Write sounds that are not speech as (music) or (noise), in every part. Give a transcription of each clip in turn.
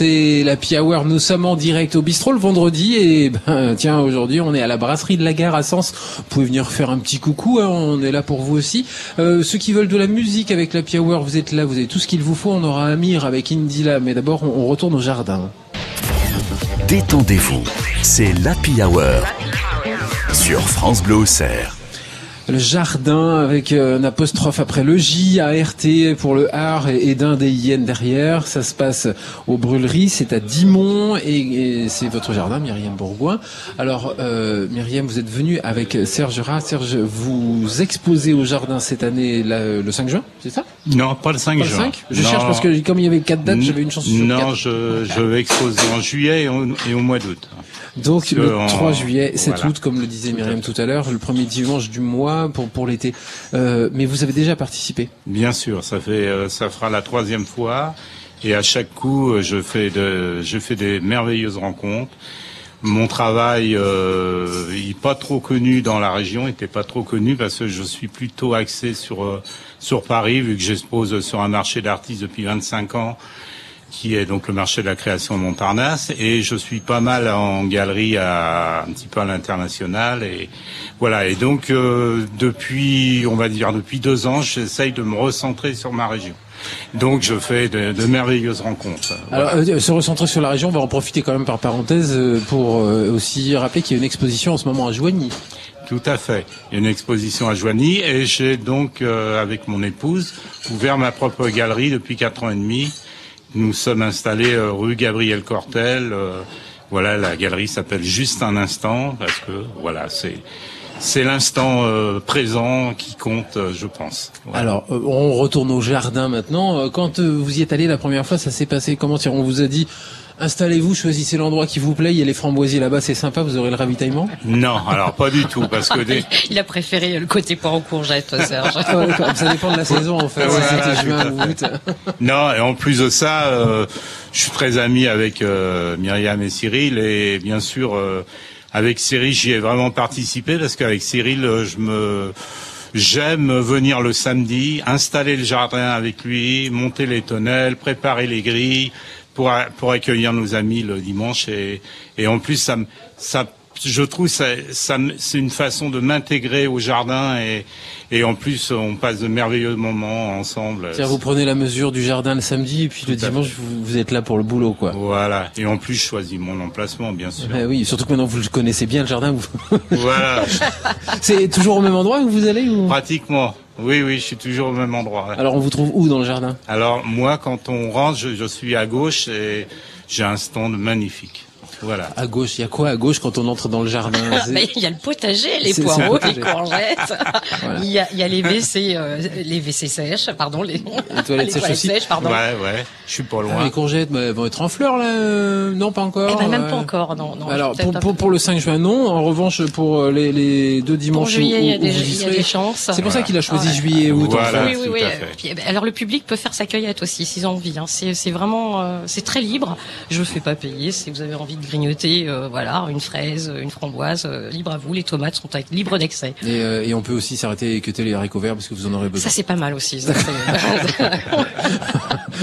c'est la Hour. Nous sommes en direct au bistrot le vendredi et ben tiens aujourd'hui on est à la brasserie de la gare à Sens. Vous pouvez venir faire un petit coucou, hein, on est là pour vous aussi. Euh, ceux qui veulent de la musique avec la Hour, vous êtes là, vous avez tout ce qu'il vous faut. On aura Amir avec Indila, mais d'abord on, retourne au jardin. Détendez-vous, c'est l'Happy Hour sur France Bleu Auxerre le jardin avec euh, un apostrophe après le J, ART pour le art et, d'un des IN derrière. Ça se passe aux brûleries, c'est à Dimont et, c'est votre jardin, Myriam Bourgoin. Alors, euh, Myriam, vous êtes venue avec Serge Rat. Serge, vous exposez au jardin cette année le 5 juin, c'est ça? Non, pas le 5 juin. Le 5 je cherche parce que comme il y avait quatre dates, j'avais une chance sur Non, je, je vais exposer en juillet et au mois d'août. Donc le 3 juillet, 7 août, comme le disait Myriam tout à l'heure, le premier dimanche du mois pour pour l'été. Euh, mais vous avez déjà participé Bien sûr, ça fait euh, ça fera la troisième fois et à chaque coup euh, je fais de je fais des merveilleuses rencontres. Mon travail euh, pas trop connu dans la région, était pas trop connu parce que je suis plutôt axé sur euh, sur Paris vu que j'expose sur un marché d'artistes depuis 25 ans qui est donc le marché de la création de Montparnasse. Et je suis pas mal en galerie à un petit peu à l'international. Et voilà. Et donc euh, depuis on va dire depuis deux ans j'essaye de me recentrer sur ma région. Donc je fais de, de merveilleuses rencontres. Alors euh, se recentrer sur la région, on va en profiter quand même par parenthèse euh, pour aussi rappeler qu'il y a une exposition en ce moment à Joigny. Tout à fait. Il y a une exposition à Joigny et j'ai donc avec mon épouse ouvert ma propre galerie depuis quatre ans et demi nous sommes installés euh, rue Gabriel Cortel. Euh, voilà, la galerie s'appelle Juste un instant parce que voilà, c'est c'est l'instant euh, présent qui compte, je pense. Alors, on retourne au jardin maintenant. Quand vous y êtes allé la première fois, ça s'est passé comment? On vous a dit Installez-vous, choisissez l'endroit qui vous plaît. Il y a les framboisiers là-bas, c'est sympa. Vous aurez le ravitaillement? Non, alors pas du tout, parce que (laughs) il a préféré le côté poire aux courgettes, Serge. (laughs) ça dépend de la saison en fait. c'était juin ou août. (laughs) Non, et en plus de ça, euh, je suis très ami avec euh, Myriam et Cyril, et bien sûr, euh, avec Cyril, j'y ai vraiment participé parce qu'avec Cyril, je me J'aime venir le samedi, installer le jardin avec lui, monter les tonnelles, préparer les grilles, pour, pour accueillir nos amis le dimanche et, et en plus ça, ça je trouve ça, ça c'est une façon de m'intégrer au jardin et, et en plus on passe de merveilleux moments ensemble. Vous prenez la mesure du jardin le samedi et puis le dimanche vous, vous, êtes là pour le boulot quoi. Voilà et en plus je choisis mon emplacement bien sûr. Eh oui, surtout que maintenant vous connaissez bien le jardin. Vous... voilà. (laughs) c'est toujours au même endroit où vous allez ou... Pratiquement. Oui, oui, je suis toujours au même endroit. Alors on vous trouve où dans le jardin? Alors moi, quand on rentre, je, je suis à gauche et j'ai un stand magnifique. Voilà. À gauche, il y a quoi à gauche quand on entre dans le jardin (laughs) Il y a le potager, les poireaux, les courgettes. (laughs) Il, y a, il y a les WC, euh, les WC sèches, pardon, les, les toilettes sèches aussi. pardon. Ouais, ouais. Je suis pas loin. Ah, les courgettes bah, vont être en fleurs là euh, Non, pas encore. Eh ben, même pas encore, non. non Alors pour, pour, pour, le 5 juin, non. En revanche, pour euh, les, les deux dimanches pour juillet, où, il y a des, il y a des chances. C'est pour ça qu'il a choisi juillet et août. Voilà, oui, oui, oui. Puis, alors le public peut faire sa cueillette aussi s'ils ont envie. Hein. C'est vraiment, c'est très libre. Je ne fais pas payer si vous avez envie de grignoter voilà, une fraise, une framboise, euh, libre à vous. Les tomates sont libres d'accès. Et, euh, et, on peut aussi s'arrêter et cuter les haricots verts parce que vous en aurez besoin. Ça c'est pas mal aussi. (laughs)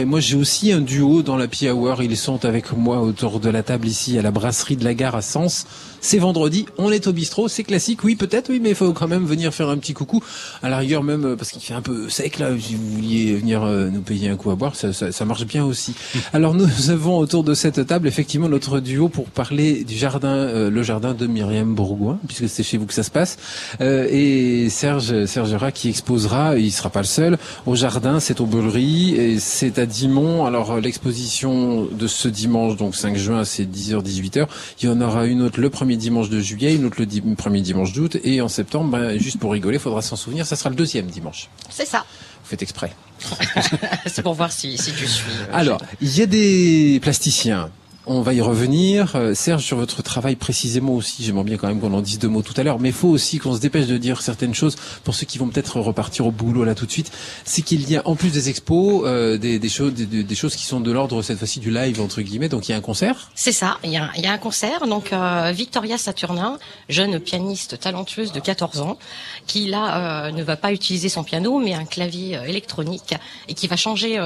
et moi j'ai aussi un duo dans la Hour. Ils sont avec moi autour de la table ici à la brasserie de la gare à Sens. C'est vendredi, on est au bistrot, c'est classique, oui peut-être, oui, mais il faut quand même venir faire un petit coucou. À la rigueur même euh, parce qu'il fait un peu sec là. Si vous vouliez venir nous payer un coup à boire, ça, ça, ça marche bien aussi. (laughs) Alors nous avons autour de cette table effectivement notre duo pour parler du jardin, euh, le jardin de Myriam Bourgoin, puisque c'est chez vous que ça se passe. Euh, et Serge, Serge qui exposera, il sera pas le seul, au jardin, c'est au Brûlerie, et c'est à Dimont. Alors l'exposition de ce dimanche, donc 5 juin, c'est 10h, 18h. Il y en aura une autre le premier dimanche de juillet, une autre le premier dimanche d'août, et en septembre, ben, juste pour rigoler, il faudra s'en souvenir, ça sera le deuxième dimanche. C'est ça. Vous faites exprès. (laughs) c'est pour voir si, si tu suis. Alors, il y a des plasticiens on va y revenir. Euh, Serge, sur votre travail précisément aussi, j'aimerais bien quand même qu'on en dise deux mots tout à l'heure, mais il faut aussi qu'on se dépêche de dire certaines choses pour ceux qui vont peut-être repartir au boulot là tout de suite. C'est qu'il y a en plus des expos, euh, des, choses, des, choses qui sont de l'ordre cette fois-ci du live entre guillemets. Donc il y a un concert. C'est ça, il y a, un concert. Donc euh, Victoria Saturnin, jeune pianiste talentueuse de 14 ans, qui là ne va pas utiliser son piano mais un clavier électronique et qui va changer,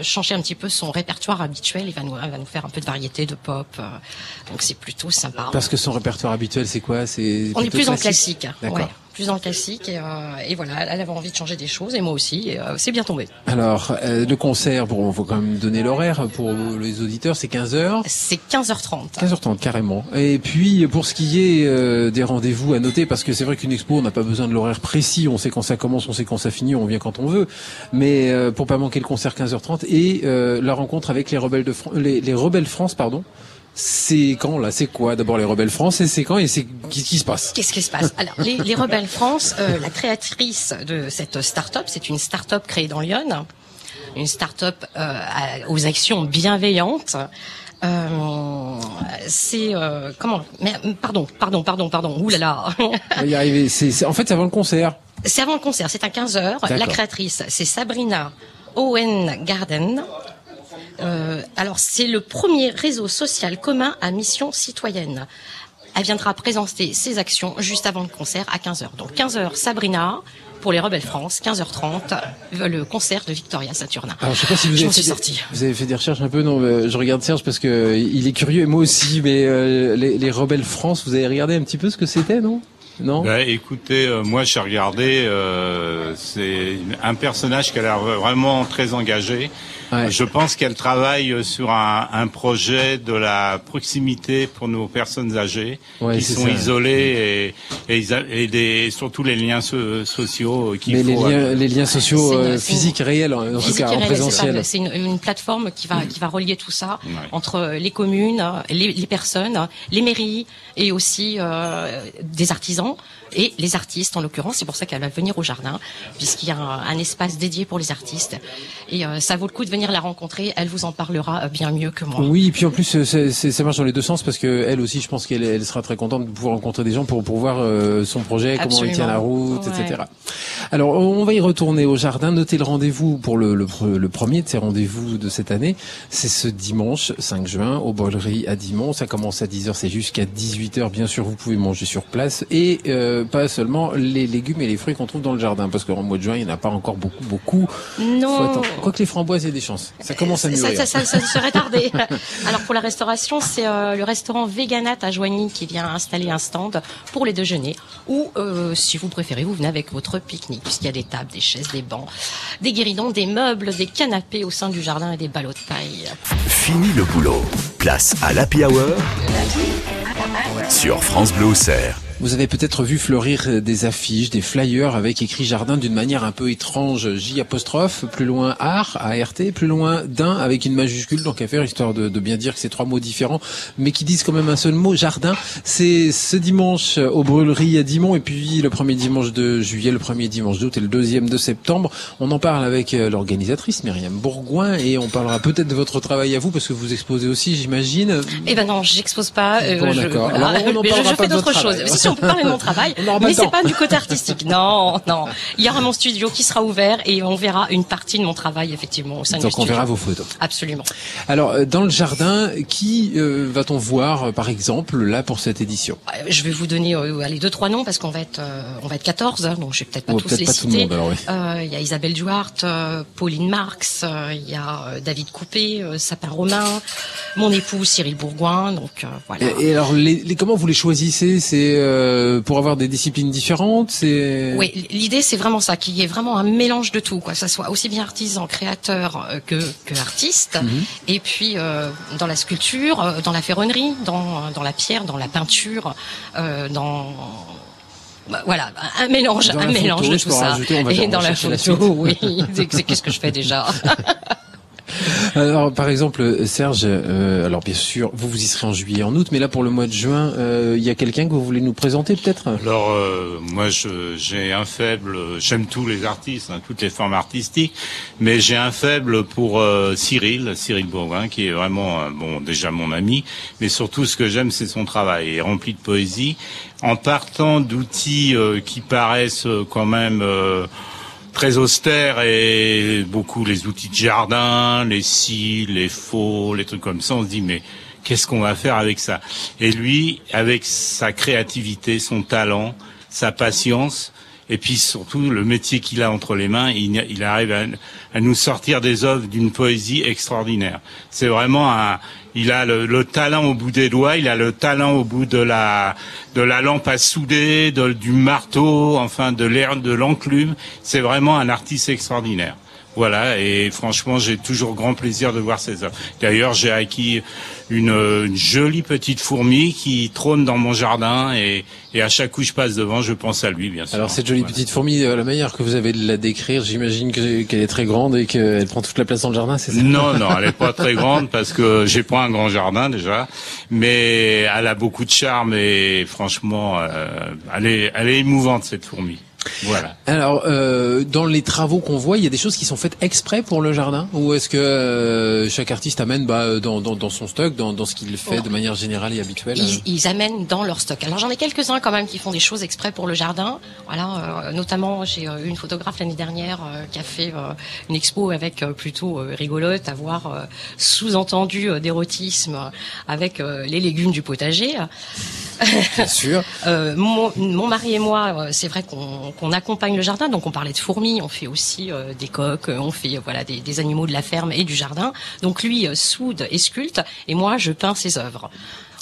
changer un petit peu son répertoire habituel. Il va nous, il va nous faire un peu de variété, de pop. euh, donc c'est plutôt sympa. Parce que son répertoire habituel, c'est quoi? C'est On est plus en classique? D'accord. Ouais, plus en classique. Et, euh, et voilà, elle avait envie de changer des choses et moi aussi. Et, euh, c'est bien tombé. Alors, euh, le concert, bon, faut quand même donner l'horaire pour les auditeurs, c'est 15h. C'est 15h30. 15h30 carrément. Et puis pour ce qui est euh, des rendez-vous à noter, parce que c'est vrai qu'une expo, on n'a pas besoin de l'horaire précis, on sait quand ça commence, on sait quand ça finit, on vient quand on veut. Mais euh, pour pas manquer le concert 15h30 et euh, la rencontre avec les rebelles de Fran- les, les rebelles France, pardon. C'est quand là? C'est quoi D'abord les rebelles France et c'est quand et c'est qu'est-ce qui se passe? Qu'est-ce qui se passe? Alors, les, les Rebelles France, euh, la créatrice de cette start-up, c'est une start-up créée dans Lyon, une start-up euh, aux actions bienveillantes. Euh, c'est euh, comment mais, Pardon, pardon, pardon, pardon. Ouh là là. On y arriver. C'est c'est- en fait c'est avant le concert. C'est avant le concert, c'est à 15h. La D'accord. créatrice, c'est Sabrina Owen Garden. Euh, alors, c'est le premier réseau social commun à mission citoyenne. Elle viendra présenter ses actions juste avant le concert à 15h. Donc 15h, Sabrina pour les Rebelles France, 15h30, le concert de Victoria Saturnin. Alors je sais pas si vous Je avez fait des- sortie. Vous avez fait des recherches un peu non Je regarde Serge parce que euh, il est curieux et moi aussi. Mais euh, les, les rebelles France, vous avez regardé un petit peu ce que c'était, non? Non? Bah, écoutez, euh, moi j'ai regardé, euh, c'est un personnage qui a l'air vraiment très engagé. Ouais. Je pense qu'elle travaille sur un, un projet de la proximité pour nos personnes âgées Ouais, qui sont ça. isolées et, des, surtout les liens so- sociaux qu'il Mais les liens, les liens sociaux C'est une- euh, c'est une- physiques réels, en tout cas en présentiel. C'est une, une plateforme qui va qui va relier tout ça Ouais. entre les communes, les, les personnes, les mairies et aussi euh, des artisans et les artistes en l'occurrence. C'est pour ça qu'elle va venir au jardin puisqu'il y a un, un espace dédié pour les artistes et euh, ça vaut le coup de venir la rencontrer. Elle vous en parlera euh, bien mieux que moi. Oui, et puis en plus, euh, c'est- c'est- ça marche dans les deux sens parce que elle aussi, je pense qu'elle elle sera très contente de pouvoir rencontrer des gens pour pour voir euh, son projet, comment il tient la route, Ouais. etc. Alors, on va y retourner au jardin. Notez le rendez-vous pour le, le, le premier de ces rendez-vous de cette année. C'est ce dimanche 5 juin au Bollerie à Dimont. Ça commence à 10h, c'est jusqu'à 18h. Bien sûr, vous pouvez manger sur place et euh, pas seulement les légumes et les fruits qu'on trouve dans le jardin parce qu'en mois de juin, il n'y en a pas encore beaucoup, beaucoup. Non. Quoique les framboises, il y a des chances. Ça commence à Ça, mûrir. ça, ça, ça serait (laughs) tardé. (laughs) Alors pour la restauration, c'est euh, le restaurant Veganat à Joigny qui vient installer un stand pour les déjeuners. Ou euh, si vous préférez, vous venez avec votre pique-nique puisqu'il y a des tables, des chaises, des bancs, des guéridons, des meubles, des canapés au sein du jardin et des ballots de paille. Fini le boulot. Place à l'Happy Hour sur France Bleu. Vous avez peut-être vu fleurir des affiches, des flyers avec écrit jardin d'une manière un peu étrange, J apostrophe, plus loin art, ART, plus loin d'un avec une majuscule, donc à faire histoire de, de bien dire que c'est trois mots différents, mais qui disent quand même un seul mot, jardin. C'est ce dimanche aux brûleries à Dimont et puis le premier dimanche de juillet, le premier dimanche d'août et le deuxième de septembre. On en parle avec euh, l'organisatrice Myriam Bourgoin et on parlera peut-être de votre travail à vous parce que vous exposez aussi, j'imagine. Eh ben non, j'expose pas. euh, Bon, je, voilà. Alors, on Mais je, parlera je pas fais d'autres choses. travail. Si, si, on peut parler de mon travail, On n'aura pas mais c'est pas du côté artistique. Non, non. Il y aura mon studio qui sera ouvert et on verra une partie de mon travail effectivement au sein du Donc on studio. verra vos photos. Absolument. Alors, euh, dans le jardin, qui euh, va-t-on voir, euh, par exemple, là pour cette édition? Je vais vous donner euh, allez, deux trois noms parce qu'on va être euh, on va être 14 hein, donc je vais peut-être pas Oh, tous les pas citer. oui. Il y a Isabelle Duarte, Pauline Marx, il y a David Coupé, Sapin Romain, mon époux Cyril Bourgoin donc voilà. et, et alors, les, les- comment vous les choisissez? C'est euh, pour avoir des disciplines différentes C'est Oui, l'idée c'est vraiment ça, qu'il y ait vraiment un mélange de tout, quoi, que ça soit aussi bien artisan, créateur euh, que, que artiste, Mhm. et puis euh, dans la sculpture, dans la ferronnerie, dans, dans la pierre, dans la peinture, euh, dans bah, voilà, un mélange, Dans un la mélange photo, de tout ça. rajouter, et dans la photo, oui, qu'est-ce que je fais déjà? (laughs) Alors, par exemple, Serge, euh, alors bien sûr, vous vous y serez en juillet, en août, mais là pour le mois de juin, euh, il y a quelqu'un que vous voulez nous présenter peut-être? Alors, euh, moi, j'ai un faible. J'aime tous les artistes, hein, toutes les formes artistiques, mais j'ai un faible pour euh, Cyril, Cyril Bourgoin, qui est vraiment, bon, déjà mon ami, mais surtout ce que j'aime, c'est son travail, il est rempli de poésie, en partant d'outils euh, qui paraissent quand même. Très austères et beaucoup les outils de jardin, les scies, les faux, les trucs comme ça. On se dit mais qu'est-ce qu'on va faire avec ça? Et lui, avec sa créativité, son talent, sa patience, et puis surtout le métier qu'il a entre les mains, il, arrive à, nous sortir des œuvres d'une poésie extraordinaire. C'est vraiment un, il a le talent au bout des doigts, il a le talent au bout de la de la lampe à souder, de- du marteau, enfin de l'air de l'enclume. C'est vraiment un artiste extraordinaire. Voilà, et franchement, j'ai toujours grand plaisir de voir ses œuvres. D'ailleurs, j'ai acquis une, une jolie petite fourmi qui trône dans mon jardin, et, et à chaque coup je passe devant, je pense à lui, bien sûr. Alors cette jolie Voilà. petite fourmi, euh, la manière que vous avez de la décrire, j'imagine que- qu'elle est très grande et qu'elle prend toute la place dans le jardin, c'est ça? Non, non, elle est pas très grande parce que j'ai pas un grand jardin déjà, mais elle a beaucoup de charme et franchement, euh, elle est, elle est émouvante cette fourmi. Voilà. Alors, euh, dans les travaux qu'on voit, il y a des choses qui sont faites exprès pour le jardin Ou est-ce que euh, chaque artiste amène bah, dans, dans, dans son stock, dans, dans ce qu'il fait de manière générale et habituelle euh Ils, ils amènent dans leur stock. Alors j'en ai quelques-uns quand même qui font des choses exprès pour le jardin. Voilà, euh, notamment j'ai euh, eu une photographe l'année dernière euh, qui a fait euh, une expo avec euh, plutôt euh, rigolote, à voir euh, sous-entendu euh, d'érotisme euh, avec euh, les légumes du potager. Bien sûr. (laughs) Euh, mon, mon mari et moi, euh, c'est vrai qu'on qu'on accompagne le jardin, donc on parlait de fourmis, on fait aussi euh, des coques, euh, on fait euh, voilà des, des animaux de la ferme et du jardin. Donc lui soude et sculpte, et moi je peins ses œuvres.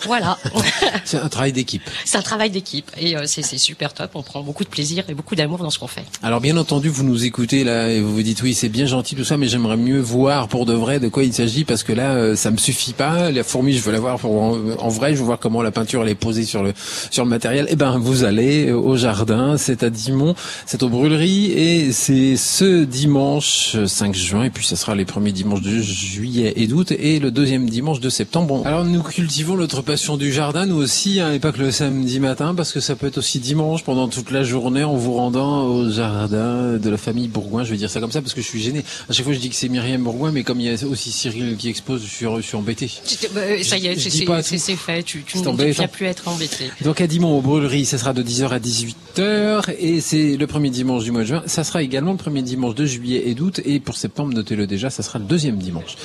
Voilà, (laughs) C'est un travail d'équipe. c'est un travail d'équipe et euh, c'est super top. On prend beaucoup de plaisir et beaucoup d'amour dans ce qu'on fait. Alors bien entendu, vous nous écoutez là et vous vous dites oui, c'est bien gentil tout ça, mais j'aimerais mieux voir pour de vrai de quoi il s'agit parce que là, euh, ça me suffit pas. La fourmi, je veux la voir pour en, en vrai. Je veux voir comment la peinture elle est posée sur le sur le matériel. Eh ben, vous allez au jardin, c'est à Dimont, c'est aux brûleries et c'est ce dimanche euh, 5 juin et puis ça sera les premiers dimanches de juillet et d'août et le deuxième dimanche de septembre. Bon, alors nous cultivons notre passion du jardin, nous aussi, hein, et pas que le samedi matin, parce que ça peut être aussi dimanche pendant toute la journée en vous rendant au jardin de la famille Bourgoin. Je vais dire ça comme ça parce que je suis gêné. À chaque fois, je dis que c'est Myriam Bourgoin, mais comme il y a aussi Cyril qui expose, je suis, je suis embêté. Euh, ça y est, c'est fait. Tu, tu ne viens plus être embêté. Donc à Dimont, aux brûleries, ça sera de 10h à 18h et c'est le premier dimanche du mois de juin. Ça sera également le premier dimanche de juillet et d'août et pour septembre, notez-le déjà, ça sera le deuxième dimanche,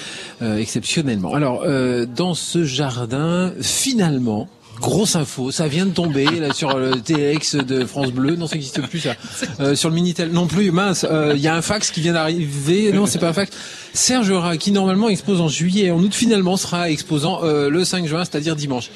euh, exceptionnellement. Alors euh, dans ce jardin, finalement. Grosse info, ça vient de tomber sur le TX de France Bleu, non ça n'existe plus ça. Euh, sur le Minitel non plus, mince, euh, il y a un fax qui vient d'arriver, non c'est pas un fax. Serge qui normalement expose en juillet et en août finalement sera exposant euh, le 5 juin, c'est-à-dire dimanche.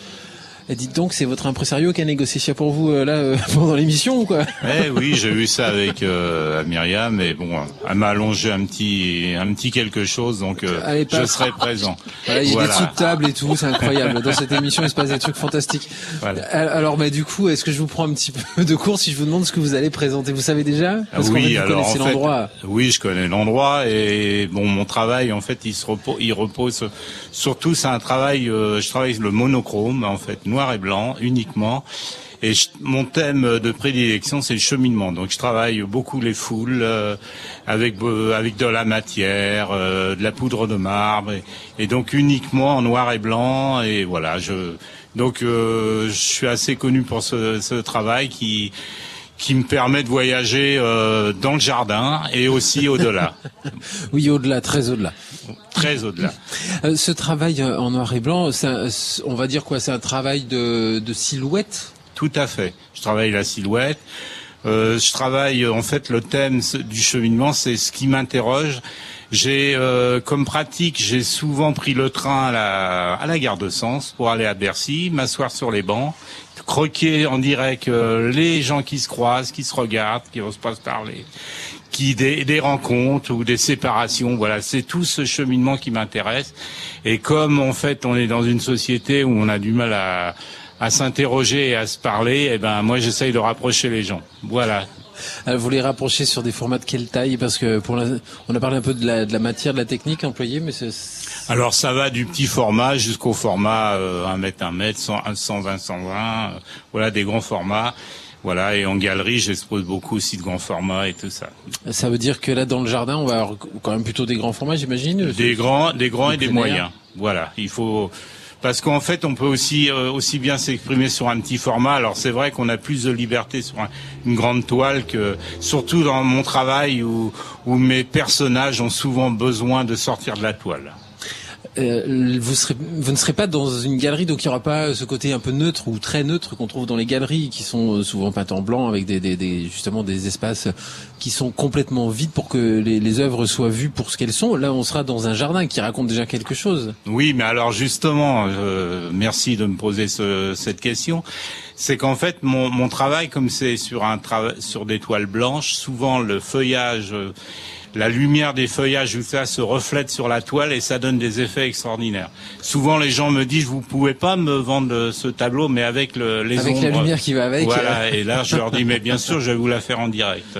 Et dites donc, c'est votre impresario qui a négocié ça pour vous euh, là euh, (laughs) pendant l'émission ou quoi Eh oui, j'ai eu ça avec euh, Myriam, mais bon, elle m'a allongé un petit, un petit quelque chose, donc euh, Allez, je serai présent. (laughs) Voilà, il y a Voilà. des sous de table et tout, c'est incroyable. Dans cette émission, il se passe des trucs fantastiques. Voilà. Alors, bah, du coup, est-ce que je vous prends un petit peu de cours si je vous demande ce que vous allez présenter? Vous savez déjà? Parce qu'en oui, fait, alors en fait, l'endroit. oui, je connais l'endroit et bon, mon travail en fait, il se repose, il repose surtout, c'est un travail, je travaille le monochrome en fait, noir et blanc uniquement. Et je- mon thème de prédilection, c'est le cheminement. Donc, je travaille beaucoup les foules euh, avec euh, avec de la matière, euh, de la poudre de marbre, et, donc uniquement en noir et blanc. Et voilà, je donc euh, je suis assez connu pour ce, ce travail qui qui me permet de voyager euh, dans le jardin et aussi au-delà, (laughs) Oui, au-delà, très au-delà. très au-delà. Euh, ce travail euh, en noir et blanc, un- on va dire quoi C'est un travail de, de silhouette? Tout à fait. Je travaille la silhouette. Euh, je travaille en fait le thème du cheminement, c'est ce qui m'interroge. J'ai euh, comme pratique, j'ai souvent pris le train à la, à la gare de Sens pour aller à Bercy, m'asseoir sur les bancs, croquer en direct euh, les gens qui se croisent, qui se regardent, qui osent pas se parler, qui des, des rencontres ou des séparations. Voilà, c'est tout ce cheminement qui m'intéresse. Et comme en fait on est dans une société où on a du mal à, à s'interroger et à se parler, eh ben moi j'essaye de rapprocher les gens. Voilà. Vous les rapprochez sur des formats de quelle taille Parce que pour on a parlé un peu de la, de la matière, de la technique employée, mais c'est... Alors ça va du petit format jusqu'au format euh, 1 mètre, 1 mètre, 100, 120, 120, voilà des grands formats. Voilà, et en galerie, j'expose beaucoup aussi de grands formats et tout ça. Ça veut dire que là, dans le jardin, on va avoir quand même plutôt des grands formats, j'imagine Des grands, des grands et des moyens. Voilà, il faut parce qu'en fait, on peut aussi euh, aussi bien s'exprimer sur un petit format. Alors c'est vrai qu'on a plus de liberté sur une grande toile que, surtout dans mon travail où, où mes personnages ont souvent besoin de sortir de la toile. Euh, vous, serez, vous ne serez pas dans une galerie, donc il n'y aura pas ce côté un peu neutre ou très neutre qu'on trouve dans les galeries, qui sont euh, souvent peintes en blanc, avec des, des, des, justement des espaces qui sont complètement vides pour que les, les œuvres soient vues pour ce qu'elles sont. Là, on sera dans un jardin qui raconte déjà quelque chose. Oui, mais alors justement, euh, merci de me poser ce, cette question. C'est qu'en fait, mon, mon travail, comme c'est sur un sur des toiles blanches, souvent le feuillage la lumière des feuillages tout ça se reflète sur la toile et ça donne des effets extraordinaires. Souvent les gens me disent vous pouvez pas me vendre ce tableau mais avec le, les avec la lumière qui va avec. Voilà et là je leur dis mais bien sûr je vais vous la faire en direct.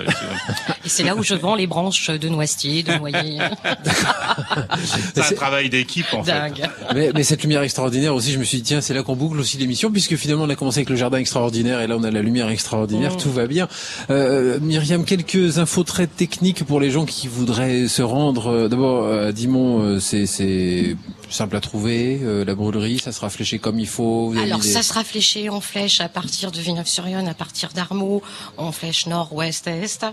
Et c'est là où je vends les branches de noisetier, de noyer. (laughs) c'est un travail d'équipe en Dingue. fait. Mais, mais, cette lumière extraordinaire aussi je me suis dit tiens c'est là qu'on boucle aussi l'émission puisque finalement on a commencé avec le jardin extraordinaire et là on a la lumière extraordinaire mmh. tout va bien. Euh, Myriam quelques infos très techniques pour les gens qui qui voudrait se rendre, euh, d'abord, euh, Dimon, euh, c'est simple à trouver. la brûlerie, ça sera fléché comme il faut. Alors, ça sera fléché en flèche à partir de Villeneuve-sur-Yonne, à partir d'Armaux, en flèche nord, ouest, est.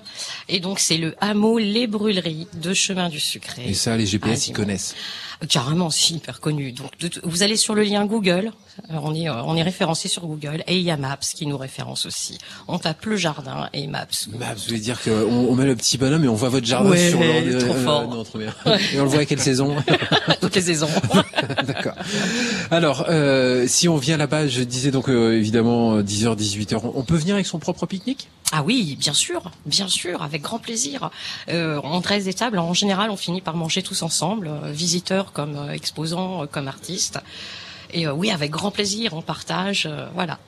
Et donc, c'est le hameau Les Brûleries de Chemin du Sucré. Et ça, les GPS, ils connaissent. Carrément, c'est hyper connu. Donc, vous allez sur le lien Google. on est on est référencé sur Google et il y a Maps qui nous référence aussi. On tape le jardin et Maps. Maps, vous voulez dire qu'on on met le petit bonhomme et on voit votre jardin sur l'ordinateur. Trop fort. Euh, non, trop bien. Et on le voit à quelle saison (laughs) (laughs) Toutes les saisons. (laughs) D'accord. Alors, euh, si on vient là-bas, je disais donc euh, évidemment 10h, 18h, on peut venir avec son propre pique-nique? Ah oui, bien sûr, bien sûr, avec grand plaisir. Euh, on dresse des tables. En général, on finit par manger tous ensemble, euh, visiteurs comme euh, exposants, comme artistes. Et oui, avec grand plaisir, on partage, voilà.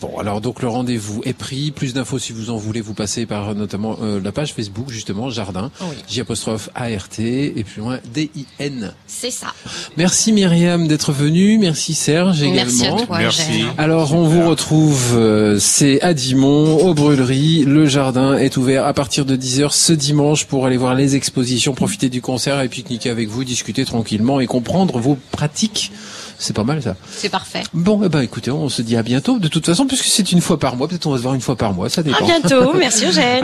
Bon, alors donc le rendez-vous est pris. Plus d'infos si vous en voulez, vous passez par notamment euh, la page Facebook justement Jardin, oui. J apostrophe A R T et plus loin D I N. C'est ça. Merci Myriam d'être venue. Merci Serge également. Merci à toi. Merci. Alors on vous retrouve, euh, c'est à Dimont, aux Brûleries. Le jardin est ouvert à partir de 10h ce dimanche pour aller voir les expositions, profiter du concert et pique-niquer avec vous, discuter tranquillement et comprendre vos pratiques. C'est pas mal ça. C'est parfait. Bon, eh ben écoutez, on se dit à bientôt. De toute façon, puisque c'est une fois par mois, peut-être on va se voir une fois par mois, ça dépend. À bientôt, (laughs) merci Eugène.